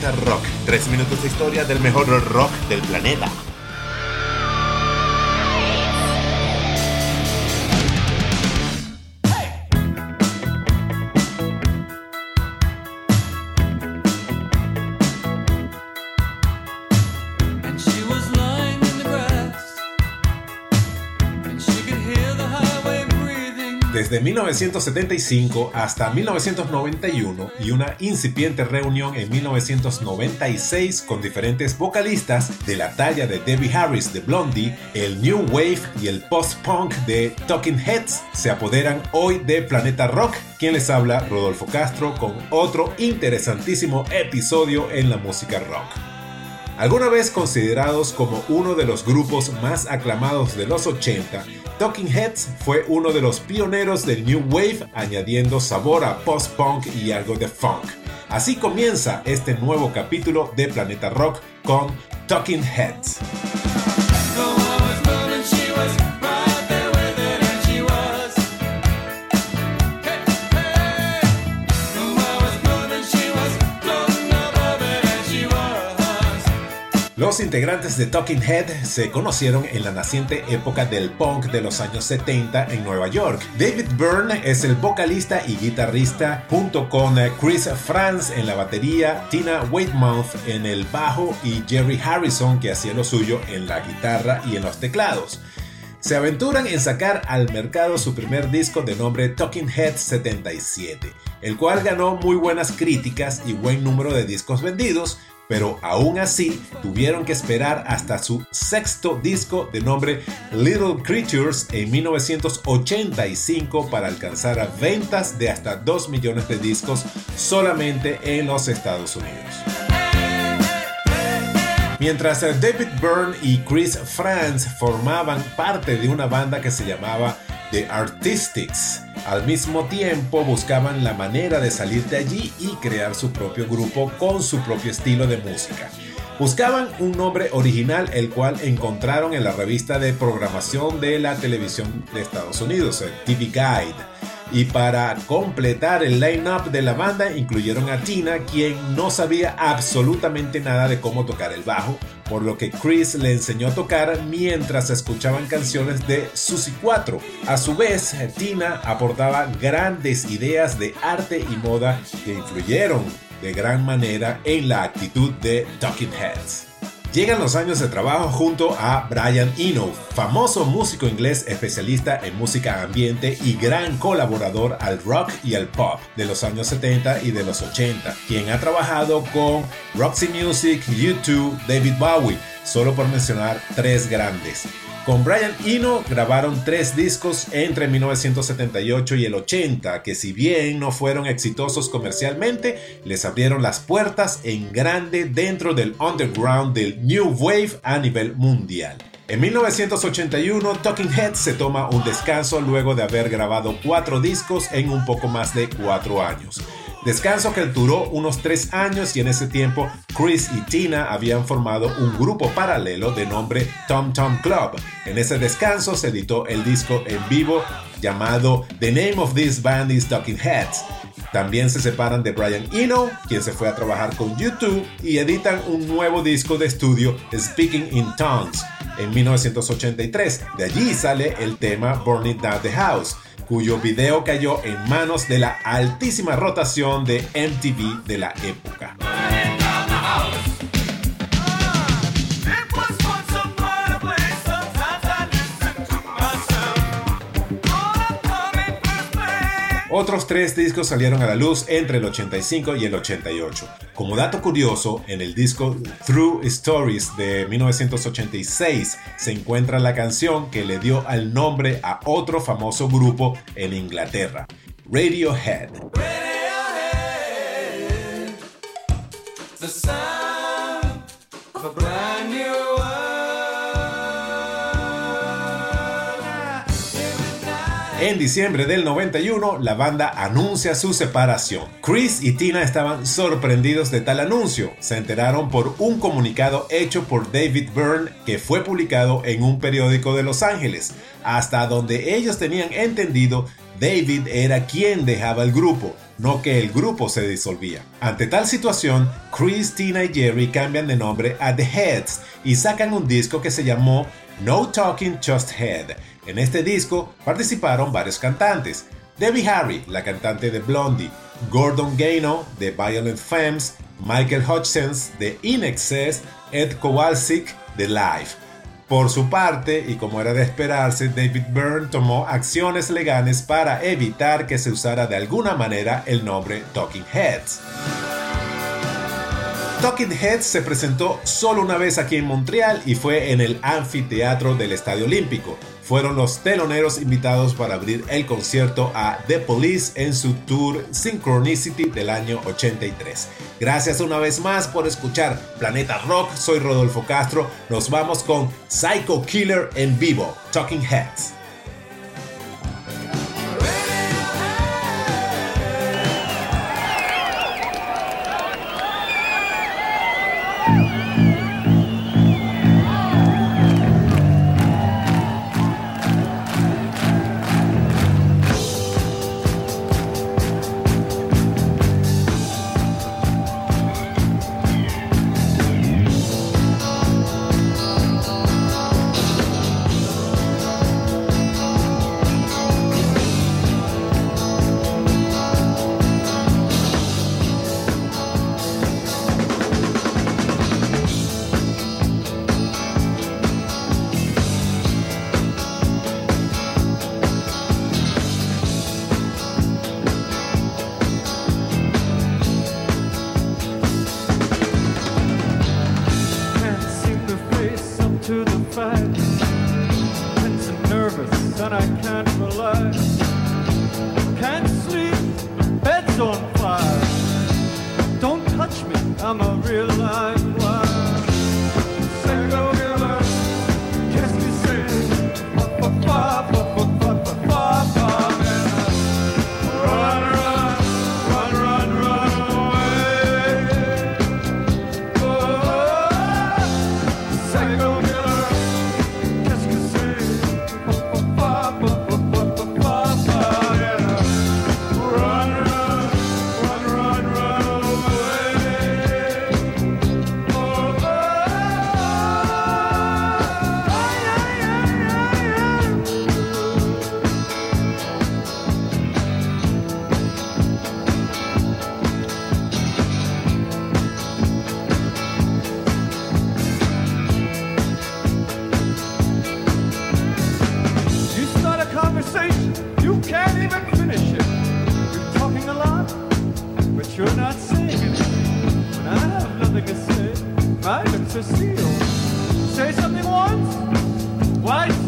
Rock, tres minutos de historia del mejor rock del planeta. Desde 1975 hasta 1991 y una incipiente reunión en 1996 con diferentes vocalistas de la talla de Debbie Harris de Blondie, el New Wave y el post-punk de Talking Heads se apoderan hoy de Planeta Rock. Quien les habla, Rodolfo Castro, con otro interesantísimo episodio en la música rock. Alguna vez considerados como uno de los grupos más aclamados de los 80, Talking Heads fue uno de los pioneros del New Wave, añadiendo sabor a post-punk y algo de funk. Así comienza este nuevo capítulo de Planeta Rock con Talking Heads. Los integrantes de Talking Head se conocieron en la naciente época del punk de los años 70 en Nueva York. David Byrne es el vocalista y guitarrista junto con eh, Chris Franz en la batería, Tina Weymouth en el bajo y Jerry Harrison que hacía lo suyo en la guitarra y en los teclados. Se aventuran en sacar al mercado su primer disco de nombre Talking Head 77, el cual ganó muy buenas críticas y buen número de discos vendidos, pero aún así tuvieron que esperar hasta su sexto disco de nombre Little Creatures en 1985 para alcanzar a ventas de hasta 2 millones de discos solamente en los Estados Unidos. Mientras eh, David Byrne y Chris Franz formaban parte de una banda que se llamaba The Artistics, al mismo tiempo buscaban la manera de salir de allí y crear su propio grupo con su propio estilo de música. Buscaban un nombre original el cual encontraron en la revista de programación de la televisión de Estados Unidos, el TV Guide. Y para completar el line-up de la banda incluyeron a Tina, quien no sabía absolutamente nada de cómo tocar el bajo, por lo que Chris le enseñó a tocar mientras escuchaban canciones de Susie 4. A su vez, Tina aportaba grandes ideas de arte y moda que influyeron de gran manera en la actitud de Talking Heads. Llegan los años de trabajo junto a Brian Eno, famoso músico inglés especialista en música ambiente y gran colaborador al rock y al pop de los años 70 y de los 80, quien ha trabajado con Roxy Music, U2, David Bowie, solo por mencionar tres grandes. Con Brian Eno grabaron tres discos entre 1978 y el 80, que si bien no fueron exitosos comercialmente, les abrieron las puertas en grande dentro del underground del New Wave a nivel mundial. En 1981, Talking Heads se toma un descanso luego de haber grabado cuatro discos en un poco más de cuatro años. Descanso que duró unos tres años y en ese tiempo Chris y Tina habían formado un grupo paralelo de nombre Tom Tom Club. En ese descanso se editó el disco en vivo llamado The Name of This Band is Talking Heads. También se separan de Brian Eno, quien se fue a trabajar con YouTube, y editan un nuevo disco de estudio, Speaking in Tongues, en 1983. De allí sale el tema Burning Down the House, cuyo video cayó en manos de la altísima rotación de MTV de la época. Otros tres discos salieron a la luz entre el 85 y el 88. Como dato curioso, en el disco Through Stories de 1986 se encuentra la canción que le dio al nombre a otro famoso grupo en Inglaterra, Radiohead. Radiohead, En diciembre del 91, la banda anuncia su separación. Chris y Tina estaban sorprendidos de tal anuncio. Se enteraron por un comunicado hecho por David Byrne que fue publicado en un periódico de Los Ángeles. Hasta donde ellos tenían entendido, David era quien dejaba el grupo, no que el grupo se disolvía. Ante tal situación, Chris, Tina y Jerry cambian de nombre a The Heads y sacan un disco que se llamó No Talking Just Head. En este disco participaron varios cantantes. Debbie Harry, la cantante de Blondie, Gordon Gano de Violent Femmes, Michael Hutchins de In Excess, Ed Kowalczyk de Live. Por su parte, y como era de esperarse, David Byrne tomó acciones legales para evitar que se usara de alguna manera el nombre Talking Heads. Talking Heads se presentó solo una vez aquí en Montreal y fue en el anfiteatro del Estadio Olímpico. Fueron los teloneros invitados para abrir el concierto a The Police en su tour Synchronicity del año 83. Gracias una vez más por escuchar Planeta Rock, soy Rodolfo Castro, nos vamos con Psycho Killer en vivo, Talking Heads. Nervous, and I can't relax. Can't sleep, bed's on fire. Don't touch me, I'm a real live Cecile. Say something once. What?